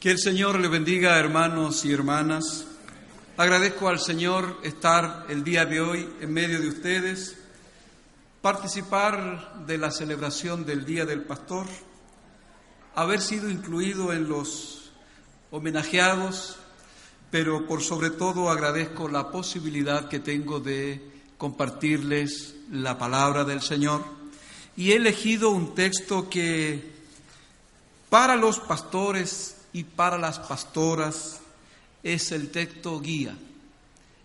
Que el Señor le bendiga, hermanos y hermanas. Agradezco al Señor estar el día de hoy en medio de ustedes, participar de la celebración del Día del Pastor, haber sido incluido en los homenajeados, pero por sobre todo agradezco la posibilidad que tengo de compartirles la palabra del Señor. Y he elegido un texto que para los pastores y para las pastoras es el texto guía,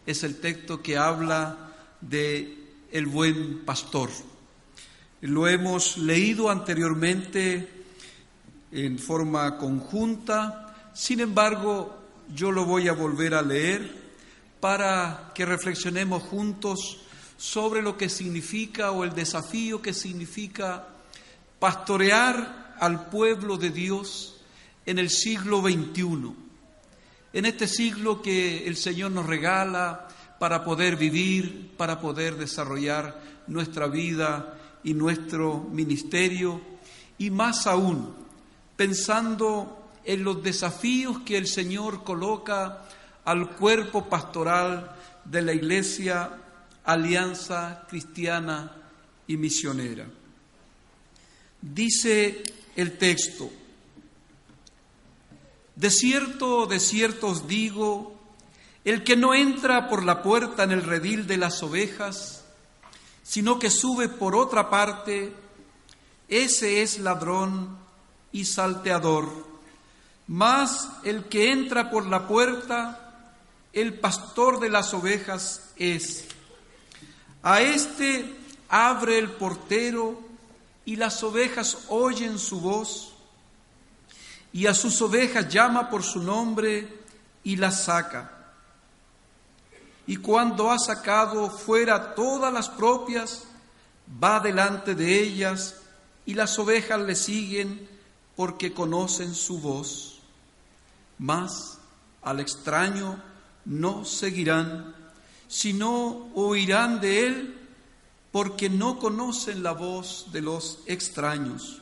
es el texto que habla de el buen pastor. Lo hemos leído anteriormente en forma conjunta, sin embargo, yo lo voy a volver a leer para que reflexionemos juntos sobre lo que significa o el desafío que significa pastorear al pueblo de Dios en el siglo XXI, en este siglo que el Señor nos regala para poder vivir, para poder desarrollar nuestra vida y nuestro ministerio, y más aún, pensando en los desafíos que el Señor coloca al cuerpo pastoral de la Iglesia Alianza Cristiana y Misionera. Dice el texto, de cierto, de cierto os digo, el que no entra por la puerta en el redil de las ovejas, sino que sube por otra parte, ese es ladrón y salteador. Mas el que entra por la puerta, el pastor de las ovejas es. A este abre el portero y las ovejas oyen su voz y a sus ovejas llama por su nombre y las saca. Y cuando ha sacado fuera todas las propias, va delante de ellas y las ovejas le siguen porque conocen su voz. Mas al extraño no seguirán, sino oirán de él porque no conocen la voz de los extraños.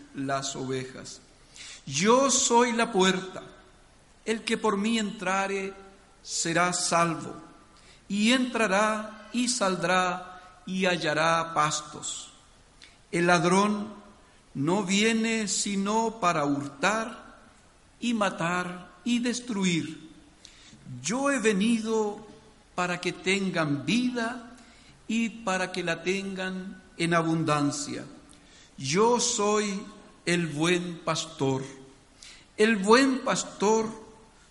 las ovejas. Yo soy la puerta. El que por mí entrare será salvo, y entrará y saldrá y hallará pastos. El ladrón no viene sino para hurtar y matar y destruir. Yo he venido para que tengan vida y para que la tengan en abundancia. Yo soy el buen pastor. El buen pastor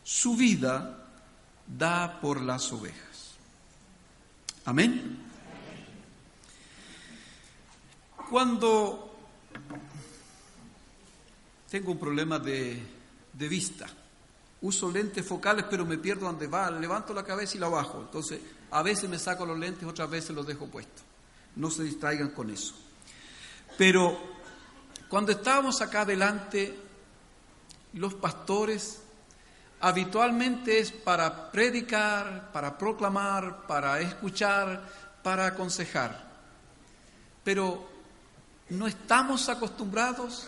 su vida da por las ovejas. Amén. Cuando tengo un problema de, de, vista, uso lentes focales pero me pierdo donde va, levanto la cabeza y la bajo. Entonces, a veces me saco los lentes, otras veces los dejo puestos. No se distraigan con eso. Pero cuando estábamos acá adelante, los pastores habitualmente es para predicar, para proclamar, para escuchar, para aconsejar. Pero no estamos acostumbrados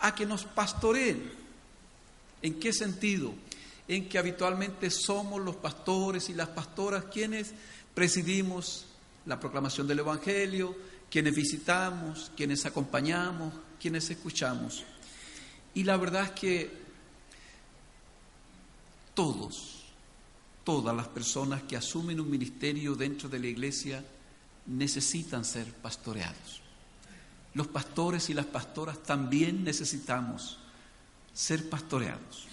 a que nos pastoreen. ¿En qué sentido? En que habitualmente somos los pastores y las pastoras quienes presidimos la proclamación del Evangelio, quienes visitamos, quienes acompañamos, quienes escuchamos. Y la verdad es que todos, todas las personas que asumen un ministerio dentro de la iglesia necesitan ser pastoreados. Los pastores y las pastoras también necesitamos ser pastoreados.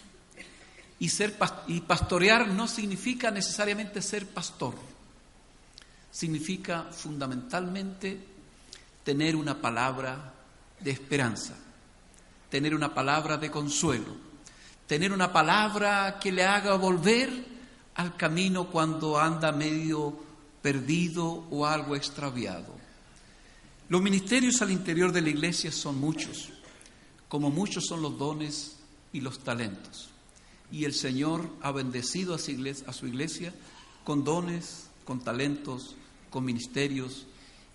Y, ser, y pastorear no significa necesariamente ser pastor, significa fundamentalmente tener una palabra de esperanza, tener una palabra de consuelo, tener una palabra que le haga volver al camino cuando anda medio perdido o algo extraviado. Los ministerios al interior de la iglesia son muchos, como muchos son los dones y los talentos. Y el Señor ha bendecido a su iglesia, con dones, con talentos, con ministerios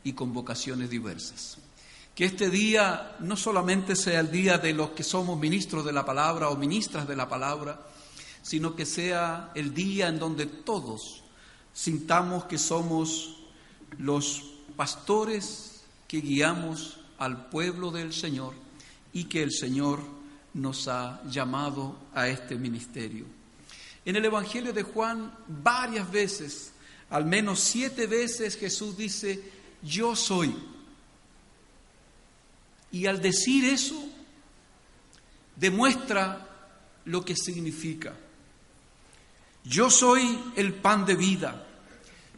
y con vocaciones diversas. Que este día no solamente sea el día de los que somos ministros de la palabra o ministras de la palabra, sino que sea el día en donde todos sintamos que somos los pastores que guiamos al pueblo del Señor y que el Señor nos ha llamado a este ministerio. En el Evangelio de Juan varias veces, al menos siete veces Jesús dice, yo soy. Y al decir eso, demuestra lo que significa. Yo soy el pan de vida,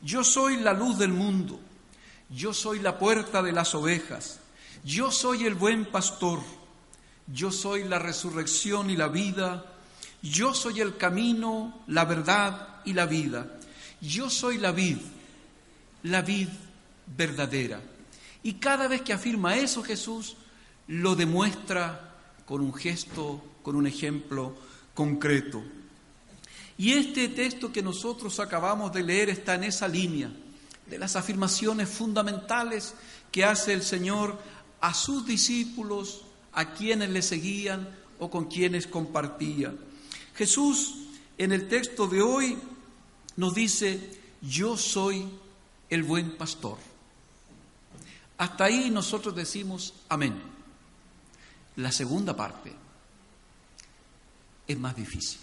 yo soy la luz del mundo, yo soy la puerta de las ovejas, yo soy el buen pastor, yo soy la resurrección y la vida, yo soy el camino, la verdad y la vida, yo soy la vid, la vid verdadera. Y cada vez que afirma eso Jesús, lo demuestra con un gesto, con un ejemplo concreto. Y este texto que nosotros acabamos de leer está en esa línea de las afirmaciones fundamentales que hace el Señor a sus discípulos, a quienes le seguían o con quienes compartía. Jesús en el texto de hoy nos dice, yo soy el buen pastor. Hasta ahí nosotros decimos amén. La segunda parte es más difícil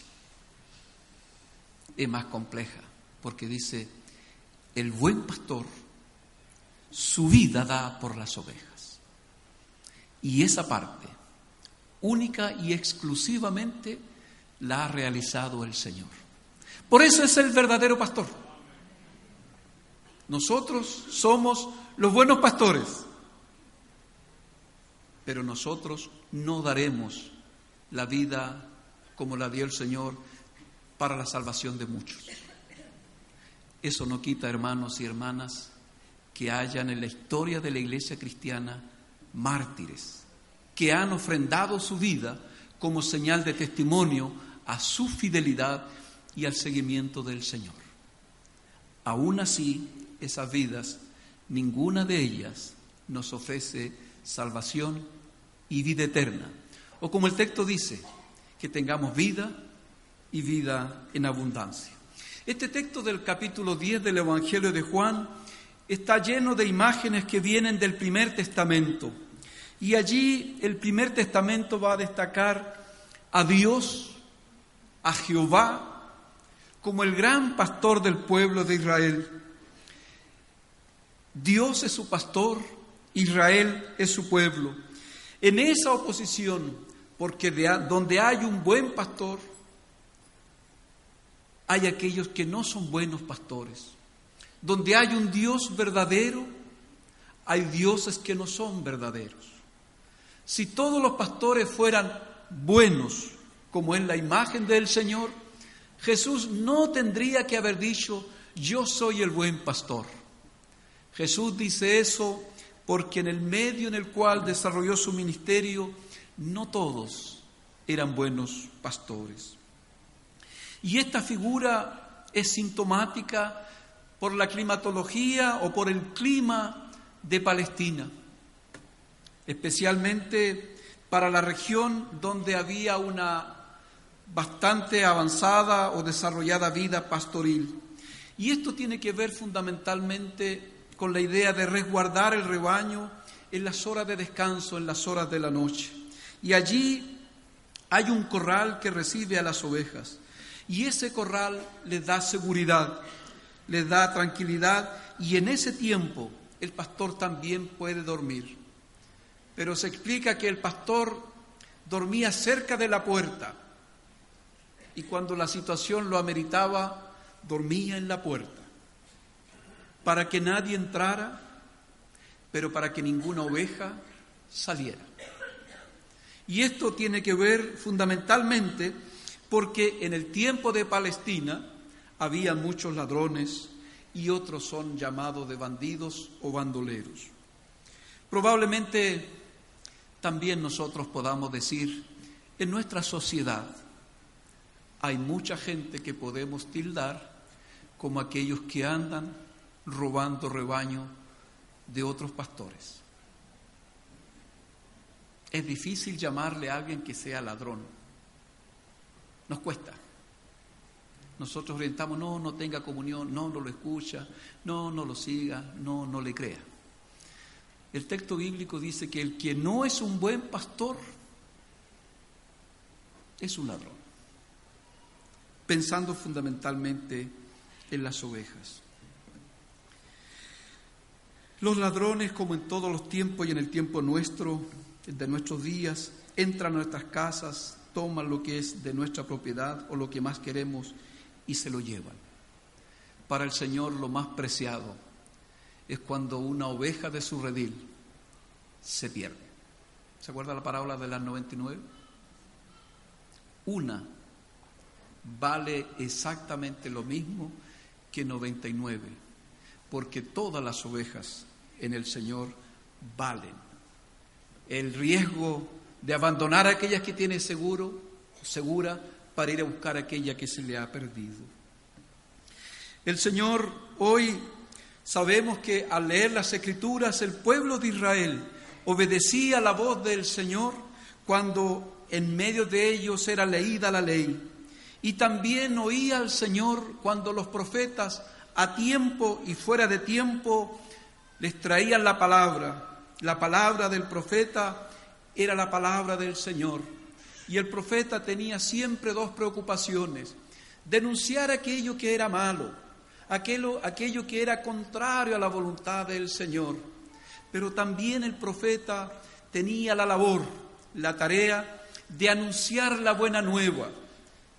es más compleja, porque dice, el buen pastor su vida da por las ovejas. Y esa parte, única y exclusivamente, la ha realizado el Señor. Por eso es el verdadero pastor. Nosotros somos los buenos pastores, pero nosotros no daremos la vida como la dio el Señor para la salvación de muchos. Eso no quita, hermanos y hermanas, que hayan en la historia de la iglesia cristiana mártires que han ofrendado su vida como señal de testimonio a su fidelidad y al seguimiento del Señor. Aún así, esas vidas, ninguna de ellas nos ofrece salvación y vida eterna. O como el texto dice, que tengamos vida y vida en abundancia. Este texto del capítulo 10 del Evangelio de Juan está lleno de imágenes que vienen del primer testamento. Y allí el primer testamento va a destacar a Dios, a Jehová, como el gran pastor del pueblo de Israel. Dios es su pastor, Israel es su pueblo. En esa oposición, porque donde hay un buen pastor, hay aquellos que no son buenos pastores. Donde hay un Dios verdadero, hay dioses que no son verdaderos. Si todos los pastores fueran buenos, como en la imagen del Señor, Jesús no tendría que haber dicho, yo soy el buen pastor. Jesús dice eso porque en el medio en el cual desarrolló su ministerio, no todos eran buenos pastores. Y esta figura es sintomática por la climatología o por el clima de Palestina, especialmente para la región donde había una bastante avanzada o desarrollada vida pastoril. Y esto tiene que ver fundamentalmente con la idea de resguardar el rebaño en las horas de descanso, en las horas de la noche. Y allí hay un corral que recibe a las ovejas. Y ese corral les da seguridad, les da tranquilidad y en ese tiempo el pastor también puede dormir. Pero se explica que el pastor dormía cerca de la puerta y cuando la situación lo ameritaba, dormía en la puerta para que nadie entrara, pero para que ninguna oveja saliera. Y esto tiene que ver fundamentalmente porque en el tiempo de Palestina había muchos ladrones y otros son llamados de bandidos o bandoleros. Probablemente también nosotros podamos decir, en nuestra sociedad hay mucha gente que podemos tildar como aquellos que andan robando rebaño de otros pastores. Es difícil llamarle a alguien que sea ladrón. Nos cuesta. Nosotros orientamos, no, no tenga comunión, no, no lo escucha, no, no lo siga, no, no le crea. El texto bíblico dice que el que no es un buen pastor es un ladrón, pensando fundamentalmente en las ovejas. Los ladrones, como en todos los tiempos y en el tiempo nuestro, de nuestros días, entran a nuestras casas, toman lo que es de nuestra propiedad o lo que más queremos y se lo llevan. Para el Señor lo más preciado es cuando una oveja de su redil se pierde. ¿Se acuerda la parábola de las 99? Una vale exactamente lo mismo que 99, porque todas las ovejas en el Señor valen. El riesgo de abandonar a aquellas que tiene seguro, segura, para ir a buscar a aquella que se le ha perdido. El Señor hoy sabemos que al leer las escrituras el pueblo de Israel obedecía la voz del Señor cuando en medio de ellos era leída la ley. Y también oía al Señor cuando los profetas a tiempo y fuera de tiempo les traían la palabra. La palabra del profeta era la palabra del Señor. Y el profeta tenía siempre dos preocupaciones. Denunciar aquello que era malo, aquello, aquello que era contrario a la voluntad del Señor. Pero también el profeta tenía la labor, la tarea de anunciar la buena nueva,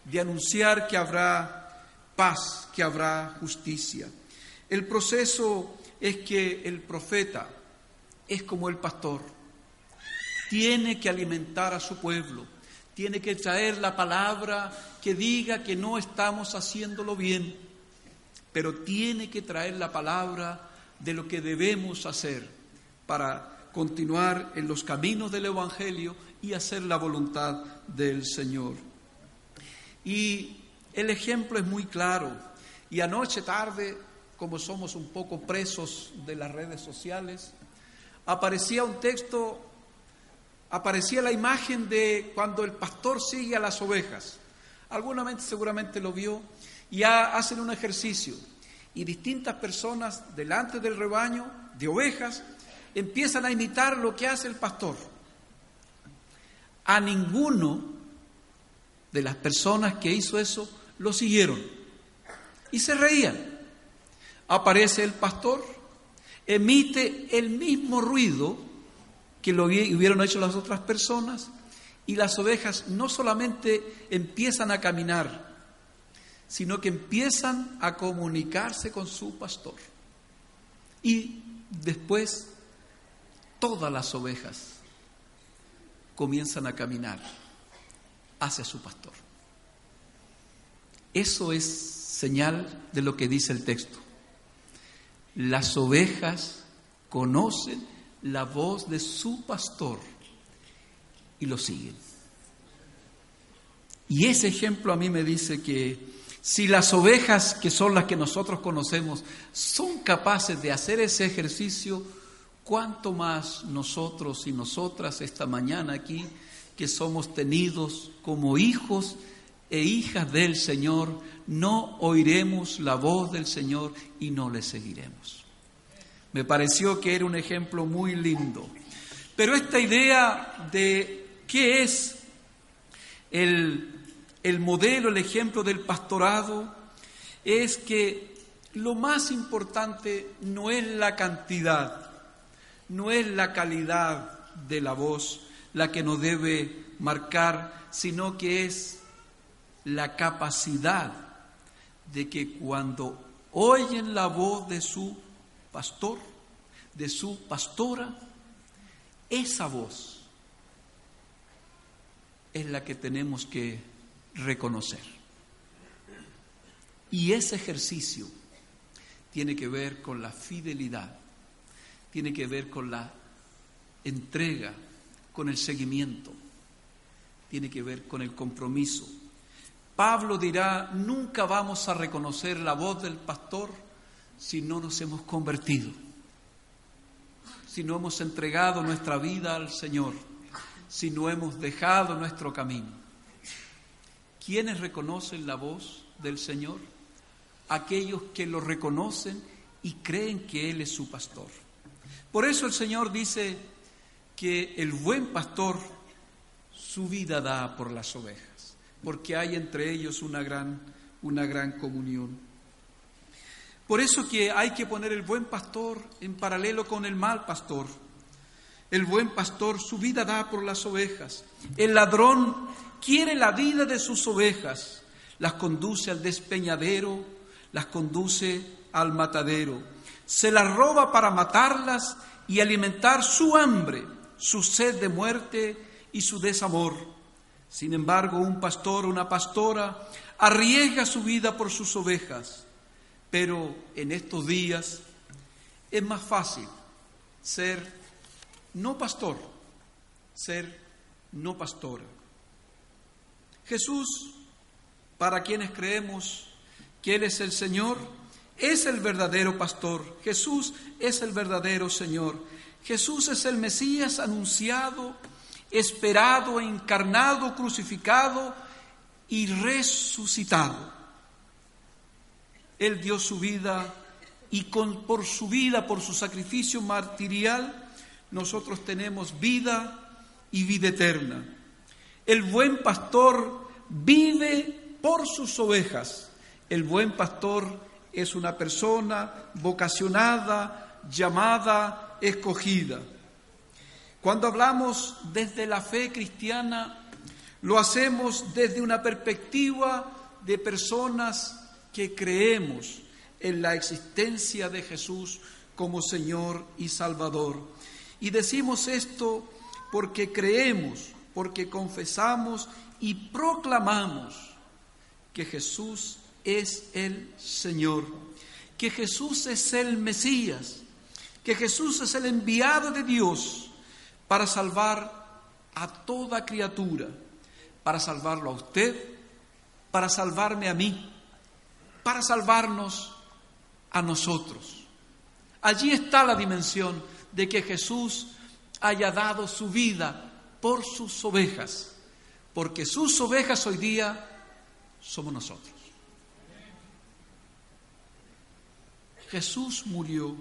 de anunciar que habrá paz, que habrá justicia. El proceso es que el profeta es como el pastor. Tiene que alimentar a su pueblo, tiene que traer la palabra que diga que no estamos haciéndolo bien, pero tiene que traer la palabra de lo que debemos hacer para continuar en los caminos del Evangelio y hacer la voluntad del Señor. Y el ejemplo es muy claro. Y anoche tarde como somos un poco presos de las redes sociales, aparecía un texto, aparecía la imagen de cuando el pastor sigue a las ovejas. Alguna vez seguramente lo vio y hacen un ejercicio y distintas personas delante del rebaño de ovejas empiezan a imitar lo que hace el pastor. A ninguno de las personas que hizo eso lo siguieron y se reían aparece el pastor, emite el mismo ruido que lo hubieran hecho las otras personas y las ovejas no solamente empiezan a caminar, sino que empiezan a comunicarse con su pastor. Y después todas las ovejas comienzan a caminar hacia su pastor. Eso es señal de lo que dice el texto. Las ovejas conocen la voz de su pastor y lo siguen. Y ese ejemplo a mí me dice que si las ovejas, que son las que nosotros conocemos, son capaces de hacer ese ejercicio, ¿cuánto más nosotros y nosotras esta mañana aquí, que somos tenidos como hijos e hijas del Señor, no oiremos la voz del Señor y no le seguiremos. Me pareció que era un ejemplo muy lindo. Pero esta idea de qué es el el modelo, el ejemplo del pastorado, es que lo más importante no es la cantidad, no es la calidad de la voz la que nos debe marcar, sino que es la capacidad de que cuando oyen la voz de su pastor, de su pastora, esa voz es la que tenemos que reconocer. Y ese ejercicio tiene que ver con la fidelidad, tiene que ver con la entrega, con el seguimiento, tiene que ver con el compromiso. Pablo dirá, nunca vamos a reconocer la voz del pastor si no nos hemos convertido, si no hemos entregado nuestra vida al Señor, si no hemos dejado nuestro camino. ¿Quiénes reconocen la voz del Señor? Aquellos que lo reconocen y creen que Él es su pastor. Por eso el Señor dice que el buen pastor su vida da por las ovejas, porque hay entre ellos una gran, una gran comunión. Por eso que hay que poner el buen pastor en paralelo con el mal pastor. El buen pastor su vida da por las ovejas. El ladrón quiere la vida de sus ovejas, las conduce al despeñadero, las conduce al matadero, se las roba para matarlas y alimentar su hambre, su sed de muerte y su desamor. Sin embargo, un pastor o una pastora arriesga su vida por sus ovejas, pero en estos días es más fácil ser no pastor, ser no pastora. Jesús, para quienes creemos que Él es el Señor, es el verdadero pastor. Jesús es el verdadero Señor. Jesús es el Mesías anunciado, esperado, encarnado, crucificado y resucitado. Él dio su vida y con, por su vida, por su sacrificio martirial, nosotros tenemos vida y vida eterna. El buen pastor vive por sus ovejas. El buen pastor es una persona vocacionada, llamada, escogida. Cuando hablamos desde la fe cristiana, lo hacemos desde una perspectiva de personas que creemos en la existencia de Jesús como Señor y Salvador. Y decimos esto porque creemos porque confesamos y proclamamos que Jesús es el Señor, que Jesús es el Mesías, que Jesús es el enviado de Dios para salvar a toda criatura, para salvarlo a usted, para salvarme a mí, para salvarnos a nosotros. Allí está la dimensión de que Jesús haya dado su vida por sus ovejas, porque sus ovejas hoy día somos nosotros. Jesús murió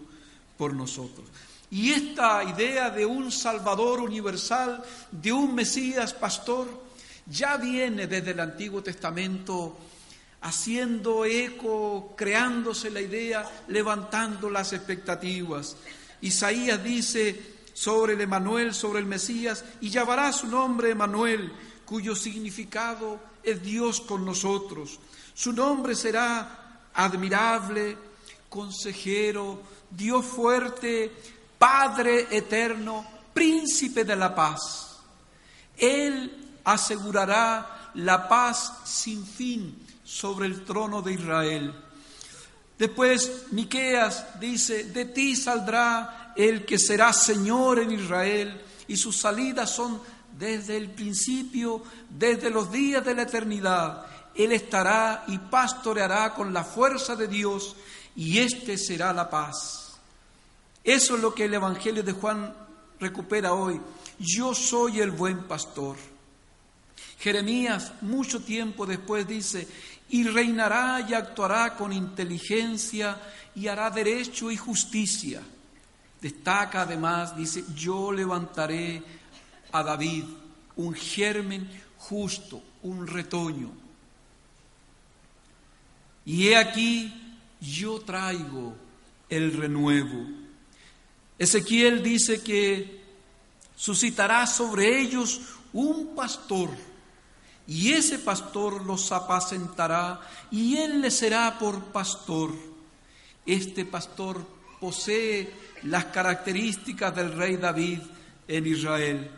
por nosotros. Y esta idea de un Salvador universal, de un Mesías pastor, ya viene desde el Antiguo Testamento haciendo eco, creándose la idea, levantando las expectativas. Isaías dice, sobre el Emanuel, sobre el Mesías, y llamará su nombre Emanuel, cuyo significado es Dios con nosotros. Su nombre será admirable, consejero, Dios fuerte, Padre eterno, príncipe de la paz. Él asegurará la paz sin fin sobre el trono de Israel. Después Miqueas dice, de ti saldrá el que será Señor en Israel y sus salidas son desde el principio, desde los días de la eternidad. Él estará y pastoreará con la fuerza de Dios y este será la paz. Eso es lo que el Evangelio de Juan recupera hoy. Yo soy el buen pastor. Jeremías mucho tiempo después dice, y reinará y actuará con inteligencia y hará derecho y justicia. Destaca además, dice, yo levantaré a David un germen justo, un retoño. y he aquí yo traigo el renuevo. Ezequiel dice que suscitará sobre ellos un pastor y ese pastor los apacentará y él les será por pastor. Este pastor posee las características del rey David en Israel.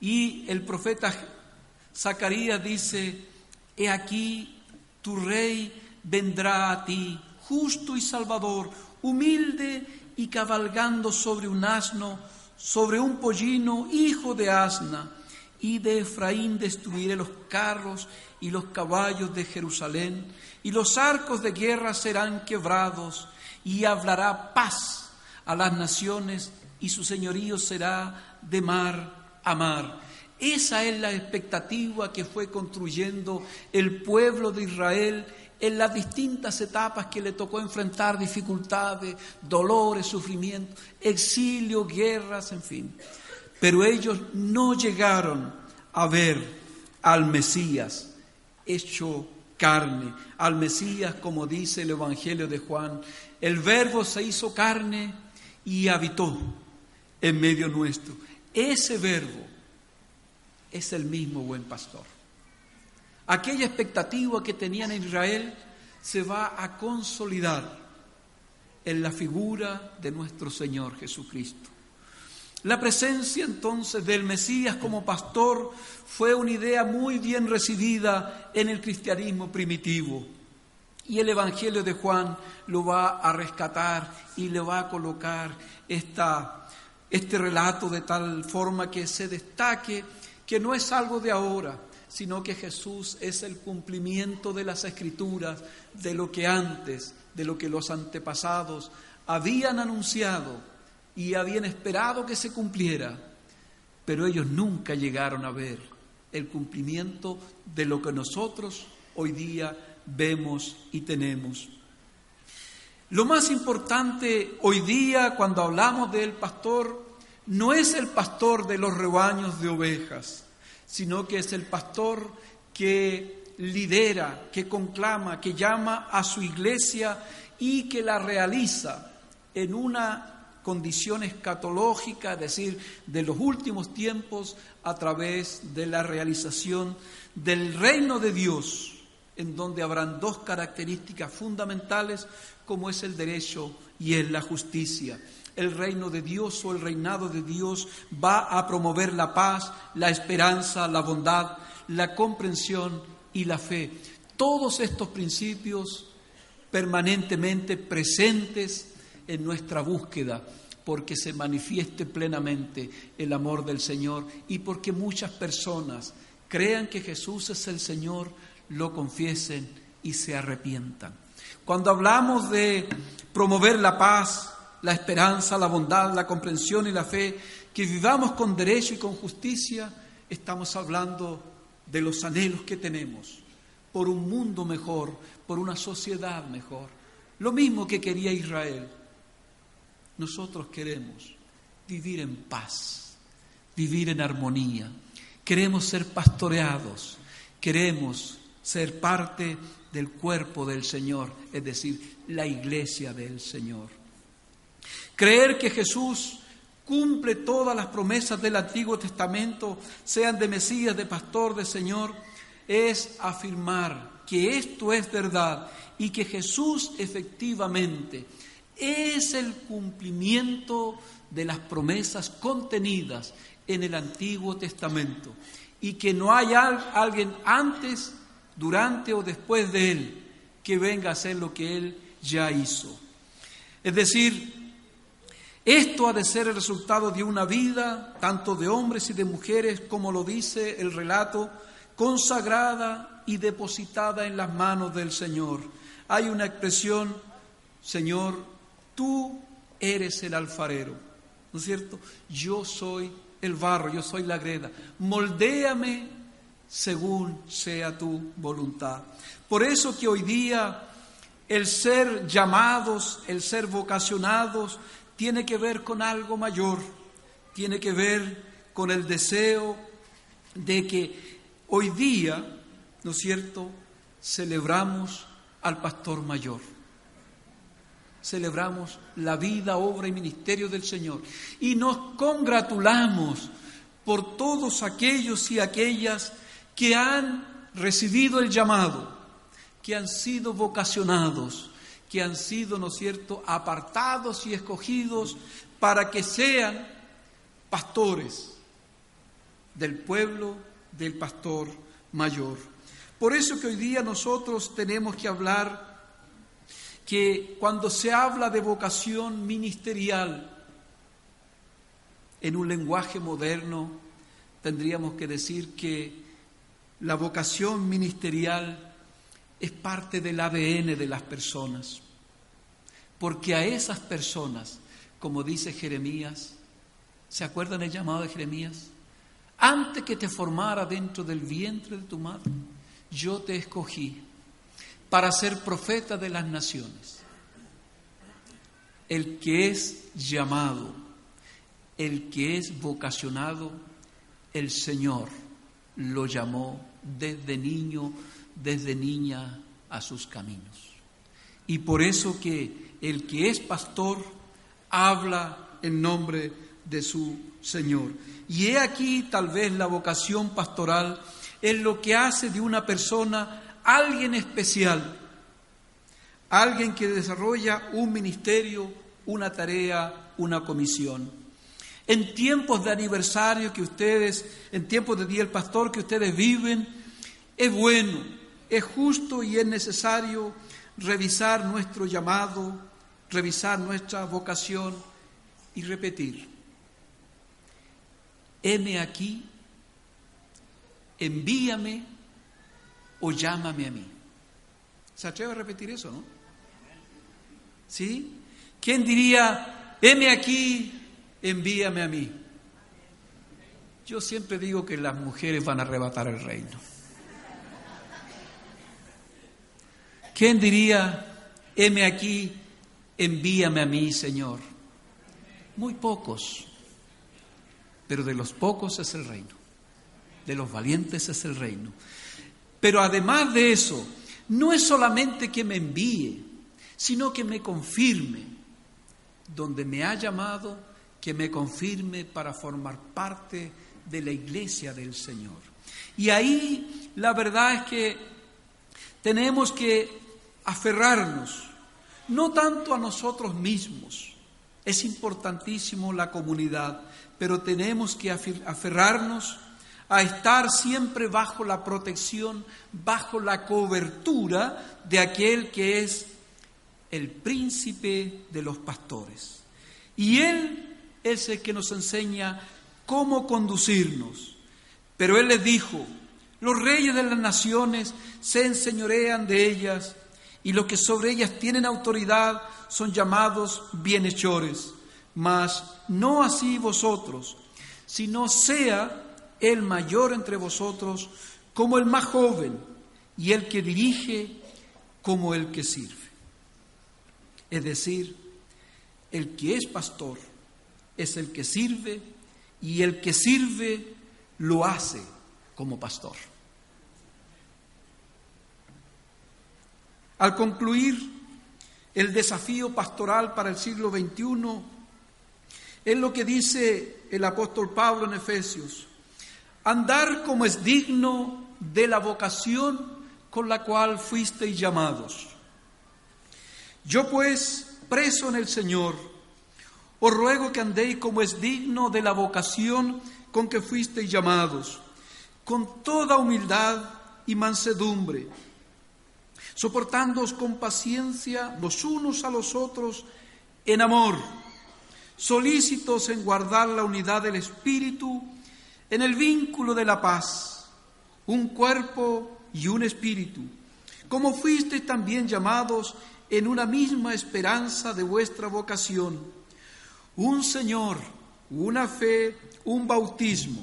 Y el profeta Zacarías dice, he aquí tu rey vendrá a ti, justo y salvador, humilde y cabalgando sobre un asno, sobre un pollino, hijo de asna y de Efraín destruiré los carros y los caballos de Jerusalén, y los arcos de guerra serán quebrados, y hablará paz a las naciones, y su señorío será de mar a mar. Esa es la expectativa que fue construyendo el pueblo de Israel en las distintas etapas que le tocó enfrentar dificultades, dolores, sufrimientos, exilio, guerras, en fin. Pero ellos no llegaron a ver al Mesías hecho carne, al Mesías como dice el Evangelio de Juan. El verbo se hizo carne y habitó en medio nuestro. Ese verbo es el mismo buen pastor. Aquella expectativa que tenían en Israel se va a consolidar en la figura de nuestro Señor Jesucristo. La presencia entonces del Mesías como pastor fue una idea muy bien recibida en el cristianismo primitivo. Y el Evangelio de Juan lo va a rescatar y le va a colocar esta, este relato de tal forma que se destaque que no es algo de ahora, sino que Jesús es el cumplimiento de las escrituras, de lo que antes, de lo que los antepasados habían anunciado y habían esperado que se cumpliera, pero ellos nunca llegaron a ver el cumplimiento de lo que nosotros hoy día vemos y tenemos. Lo más importante hoy día cuando hablamos del pastor no es el pastor de los rebaños de ovejas, sino que es el pastor que lidera, que conclama, que llama a su iglesia y que la realiza en una condición escatológica, es decir, de los últimos tiempos a través de la realización del reino de Dios, en donde habrán dos características fundamentales como es el derecho y es la justicia. El reino de Dios o el reinado de Dios va a promover la paz, la esperanza, la bondad, la comprensión y la fe. Todos estos principios permanentemente presentes en nuestra búsqueda porque se manifieste plenamente el amor del Señor y porque muchas personas crean que Jesús es el Señor, lo confiesen y se arrepientan. Cuando hablamos de promover la paz, la esperanza, la bondad, la comprensión y la fe, que vivamos con derecho y con justicia, estamos hablando de los anhelos que tenemos por un mundo mejor, por una sociedad mejor. Lo mismo que quería Israel nosotros queremos vivir en paz, vivir en armonía. Queremos ser pastoreados, queremos ser parte del cuerpo del Señor, es decir, la iglesia del Señor. Creer que Jesús cumple todas las promesas del Antiguo Testamento, sean de Mesías, de pastor, de Señor, es afirmar que esto es verdad y que Jesús efectivamente es el cumplimiento de las promesas contenidas en el Antiguo Testamento y que no hay alguien antes, durante o después de él que venga a hacer lo que él ya hizo. Es decir, esto ha de ser el resultado de una vida, tanto de hombres y de mujeres, como lo dice el relato, consagrada y depositada en las manos del Señor. Hay una expresión, Señor, Tú eres el alfarero, ¿no es cierto? Yo soy el barro, yo soy la greda. Moldéame según sea tu voluntad. Por eso que hoy día el ser llamados, el ser vocacionados, tiene que ver con algo mayor, tiene que ver con el deseo de que hoy día, ¿no es cierto?, celebramos al pastor mayor. Celebramos la vida, obra y ministerio del Señor y nos congratulamos por todos aquellos y aquellas que han recibido el llamado, que han sido vocacionados, que han sido, ¿no es cierto?, apartados y escogidos para que sean pastores del pueblo del pastor mayor. Por eso que hoy día nosotros tenemos que hablar que cuando se habla de vocación ministerial en un lenguaje moderno, tendríamos que decir que la vocación ministerial es parte del ADN de las personas, porque a esas personas, como dice Jeremías, ¿se acuerdan el llamado de Jeremías? Antes que te formara dentro del vientre de tu madre, yo te escogí para ser profeta de las naciones. El que es llamado, el que es vocacionado, el Señor lo llamó desde niño, desde niña a sus caminos. Y por eso que el que es pastor habla en nombre de su Señor. Y he aquí tal vez la vocación pastoral es lo que hace de una persona alguien especial, alguien que desarrolla un ministerio, una tarea, una comisión. En tiempos de aniversario que ustedes, en tiempos de Día del Pastor que ustedes viven, es bueno, es justo y es necesario revisar nuestro llamado, revisar nuestra vocación y repetir heme aquí, envíame o llámame a mí. ¿Se atreve a repetir eso, no? ¿Sí? ¿Quién diría, heme aquí, envíame a mí? Yo siempre digo que las mujeres van a arrebatar el reino. ¿Quién diría, heme aquí, envíame a mí, Señor? Muy pocos pero de los pocos es el reino, de los valientes es el reino. Pero además de eso, no es solamente que me envíe, sino que me confirme donde me ha llamado, que me confirme para formar parte de la iglesia del Señor. Y ahí la verdad es que tenemos que aferrarnos, no tanto a nosotros mismos, es importantísimo la comunidad, pero tenemos que aferrarnos a estar siempre bajo la protección, bajo la cobertura de aquel que es el príncipe de los pastores. Y Él es el que nos enseña cómo conducirnos. Pero Él les dijo, los reyes de las naciones se enseñorean de ellas y los que sobre ellas tienen autoridad son llamados bienhechores mas no así vosotros, sino sea el mayor entre vosotros como el más joven y el que dirige como el que sirve. Es decir, el que es pastor es el que sirve y el que sirve lo hace como pastor. Al concluir el desafío pastoral para el siglo XXI, es lo que dice el apóstol Pablo en Efesios. Andar como es digno de la vocación con la cual fuisteis llamados. Yo pues, preso en el Señor, os ruego que andéis como es digno de la vocación con que fuisteis llamados, con toda humildad y mansedumbre, soportándoos con paciencia los unos a los otros en amor solícitos en guardar la unidad del Espíritu, en el vínculo de la paz, un cuerpo y un espíritu, como fuisteis también llamados en una misma esperanza de vuestra vocación, un Señor, una fe, un bautismo.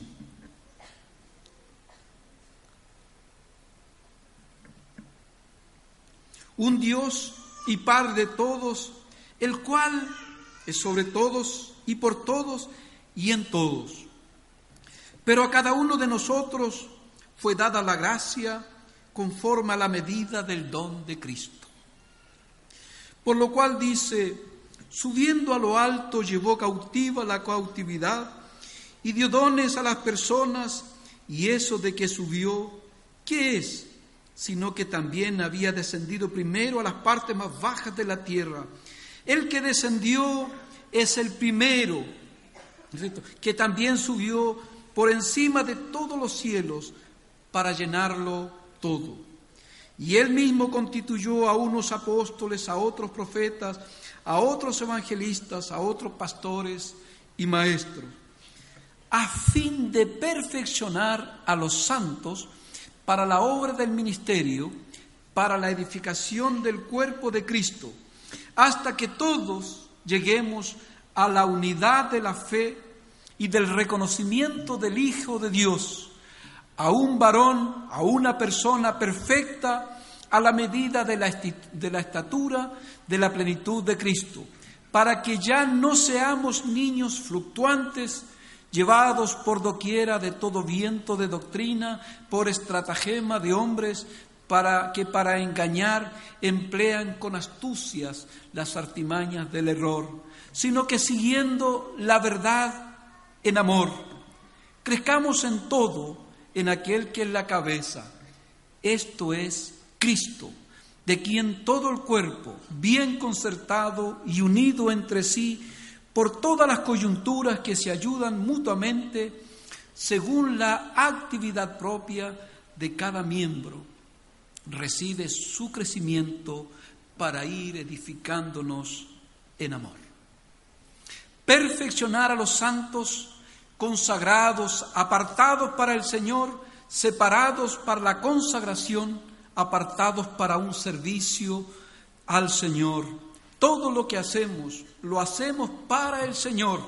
Un Dios y Padre de todos, el cual es sobre todos y por todos y en todos. Pero a cada uno de nosotros fue dada la gracia conforme a la medida del don de Cristo. Por lo cual dice, subiendo a lo alto llevó cautiva la cautividad y dio dones a las personas y eso de que subió, ¿qué es? Sino que también había descendido primero a las partes más bajas de la tierra. El que descendió es el primero, que también subió por encima de todos los cielos para llenarlo todo. Y él mismo constituyó a unos apóstoles, a otros profetas, a otros evangelistas, a otros pastores y maestros a fin de perfeccionar a los santos para la obra del ministerio, para la edificación del cuerpo de Cristo, hasta que todos lleguemos a la unidad de la fe y del reconocimiento del Hijo de Dios, a un varón, a una persona perfecta, a la medida de la, estatura de la plenitud de Cristo, para que ya no seamos niños fluctuantes, llevados por doquiera de todo viento de doctrina, por estratagema de hombres, para que para engañar emplean con astucias las artimañas del error, sino que siguiendo la verdad en amor, crezcamos en todo en aquel que es la cabeza, esto es Cristo, de quien todo el cuerpo, bien concertado y unido entre sí, por todas las coyunturas que se ayudan mutuamente según la actividad propia de cada miembro, recibe su crecimiento para ir edificándonos en amor. Perfeccionar a los santos consagrados, apartados para el Señor, separados para la consagración, apartados para un servicio al Señor todo lo que hacemos, lo hacemos para el Señor,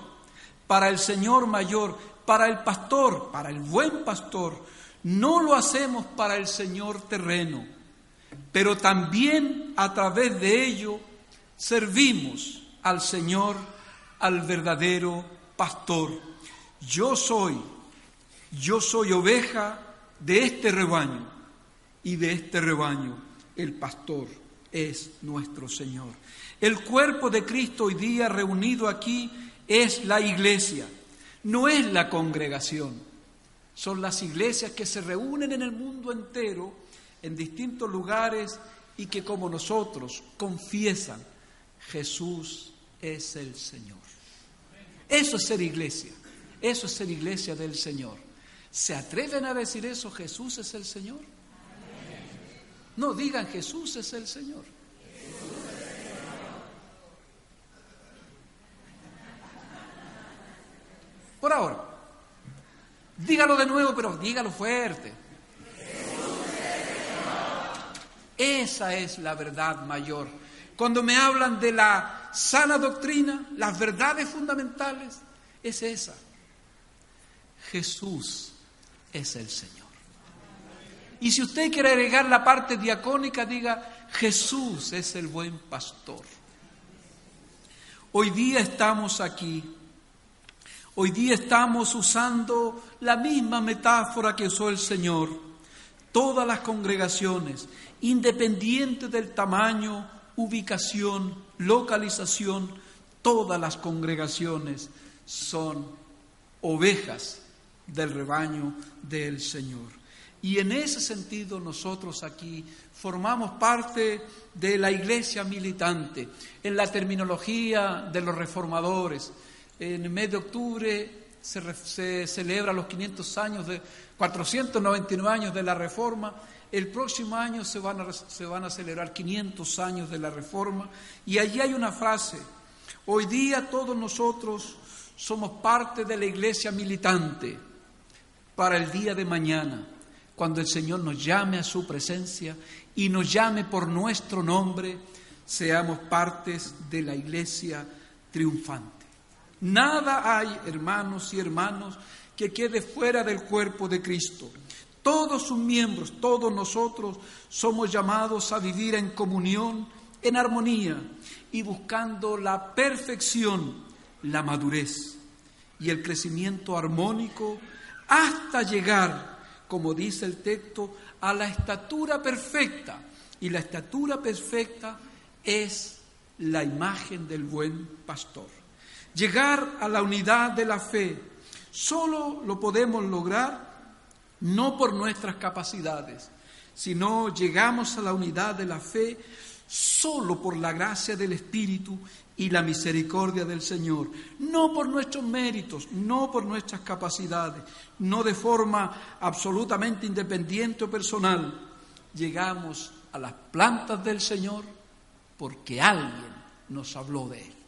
para el Señor mayor, para el pastor, para el buen pastor. No lo hacemos para el Señor terreno, pero también a través de ello servimos al Señor, al verdadero pastor. Yo soy, yo soy oveja de este rebaño y de este rebaño el pastor es nuestro Señor. El cuerpo de Cristo hoy día reunido aquí es la iglesia, no es la congregación. Son las iglesias que se reúnen en el mundo entero, en distintos lugares, y que como nosotros confiesan, Jesús es el Señor. Eso es ser iglesia, eso es ser iglesia del Señor. ¿Se atreven a decir eso? Jesús es el Señor. No digan Jesús es el Señor. Por ahora. Dígalo de nuevo, pero dígalo fuerte. Esa es la verdad mayor. Cuando me hablan de la sana doctrina, las verdades fundamentales, es esa. Jesús es el Señor. Y si usted quiere agregar la parte diacónica, diga, Jesús es el buen pastor. Hoy día estamos aquí Hoy día estamos usando la misma metáfora que usó el Señor. Todas las congregaciones, independiente del tamaño, ubicación, localización, todas las congregaciones son ovejas del rebaño del Señor. Y en ese sentido nosotros aquí formamos parte de la iglesia militante, en la terminología de los reformadores, en el mes de octubre se, celebra los 500 años de 499 años de la Reforma. El próximo año se van, a, se van a celebrar 500 años de la Reforma y allí hay una frase. Hoy día todos nosotros somos parte de la iglesia militante para el día de mañana, cuando el Señor nos llame a su presencia y nos llame por nuestro nombre, seamos partes de la iglesia triunfante. Nada hay, hermanos y hermanos, que quede fuera del cuerpo de Cristo. Todos sus miembros, todos nosotros somos llamados a vivir en comunión, en armonía y buscando la perfección, la madurez y el crecimiento armónico hasta llegar, como dice el texto, a la estatura perfecta. Y la estatura perfecta es la imagen del buen pastor. Llegar a la unidad de la fe solo lo podemos lograr no por nuestras capacidades, sino llegamos a la unidad de la fe solo por la gracia del Espíritu y la misericordia del Señor, no por nuestros méritos, no por nuestras capacidades, no de forma absolutamente independiente o personal. Llegamos a las plantas del Señor porque alguien nos habló de Él.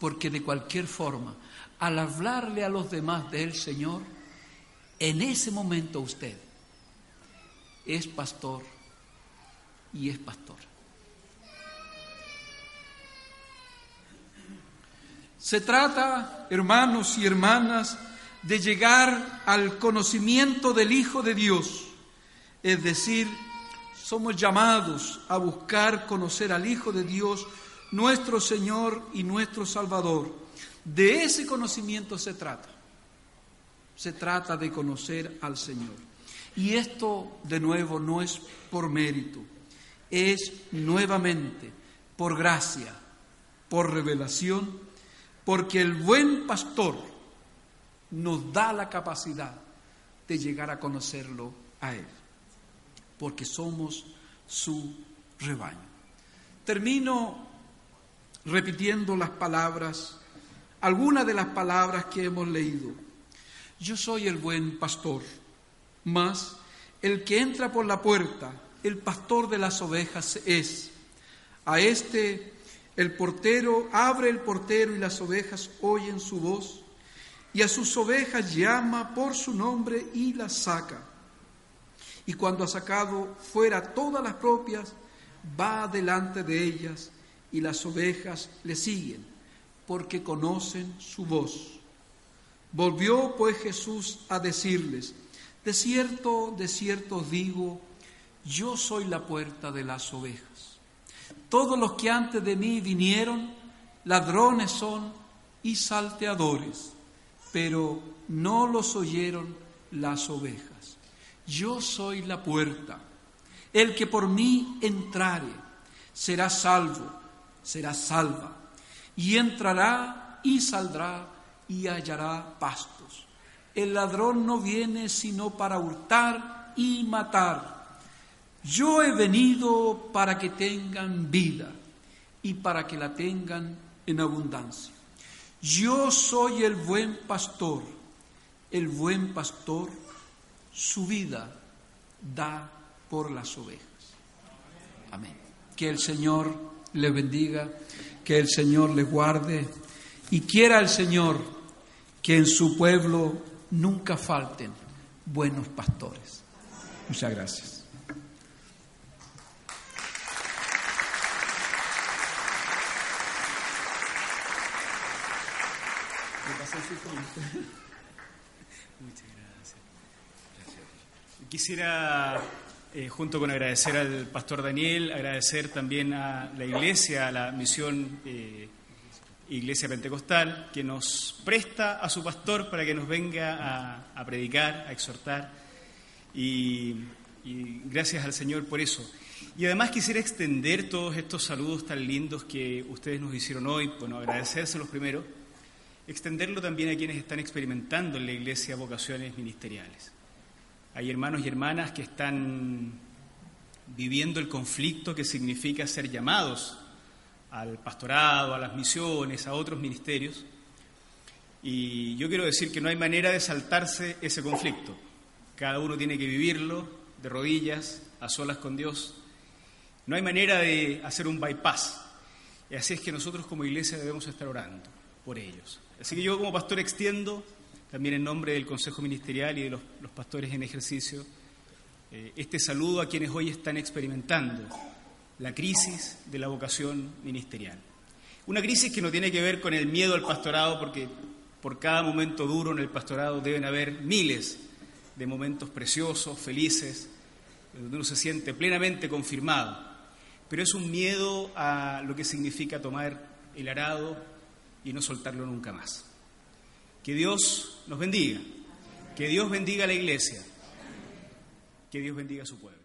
Porque de cualquier forma, al hablarle a los demás del Señor, en ese momento usted es pastor y es pastor. Se trata, hermanos y hermanas, de llegar al conocimiento del Hijo de Dios, es decir, somos llamados a buscar conocer al Hijo de Dios, nuestro Señor y nuestro Salvador. De ese conocimiento se trata. Se trata de conocer al Señor. Y esto, de nuevo, no es por mérito, es nuevamente por gracia, por revelación, porque el buen pastor nos da la capacidad de llegar a conocerlo a Él, porque somos su rebaño. Termino repitiendo las palabras, algunas de las palabras que hemos leído. Yo soy el buen pastor, mas el que entra por la puerta, el pastor de las ovejas es. A este el portero abre el portero y las ovejas oyen su voz, y a sus ovejas llama por su nombre y las saca. Y cuando ha sacado fuera todas las propias, va delante de ellas, y las ovejas le siguen, porque conocen su voz. Volvió pues Jesús a decirles, de cierto, de cierto os digo, yo soy la puerta de las ovejas. Todos los que antes de mí vinieron, ladrones son y salteadores, pero no los oyeron las ovejas. Yo soy la puerta. El que por mí entrare será salvo, será salva, y entrará y saldrá y hallará pastos. El ladrón no viene sino para hurtar y matar. Yo he venido para que tengan vida y para que la tengan en abundancia. Yo soy el buen pastor. El buen pastor su vida da por las ovejas. Amén. Que el Señor le bendiga, que el Señor le guarde y quiera el Señor que en su pueblo nunca falten buenos pastores. Muchas gracias. Muchas gracias. Quisiera, eh, junto con agradecer al pastor Daniel, agradecer también a la iglesia, a la misión eh, Iglesia Pentecostal, que nos presta a su pastor para que nos venga a, predicar, a exhortar. Y, y gracias al Señor por eso. Y además quisiera extender todos estos saludos tan lindos que ustedes nos hicieron hoy. Bueno, agradecérselos primero extenderlo también a quienes están experimentando en la iglesia vocaciones ministeriales. Hay hermanos y hermanas que están viviendo el conflicto que significa ser llamados al pastorado, a las misiones, a otros ministerios. Y yo quiero decir que no hay manera de saltarse ese conflicto. Cada uno tiene que vivirlo de rodillas, a solas con Dios. No hay manera de hacer un bypass. Y así es que nosotros como iglesia debemos estar orando por ellos. Así que yo como pastor extiendo, también en nombre del Consejo Ministerial y de los, pastores en ejercicio, eh, este saludo a quienes hoy están experimentando la crisis de la vocación ministerial. Una crisis que no tiene que ver con el miedo al pastorado, porque por cada momento duro en el pastorado deben haber miles de momentos preciosos, felices, donde uno se siente plenamente confirmado. Pero es un miedo a lo que significa tomar el arado y no soltarlo nunca más. Que Dios nos bendiga, que Dios bendiga a la iglesia, que Dios bendiga a su pueblo.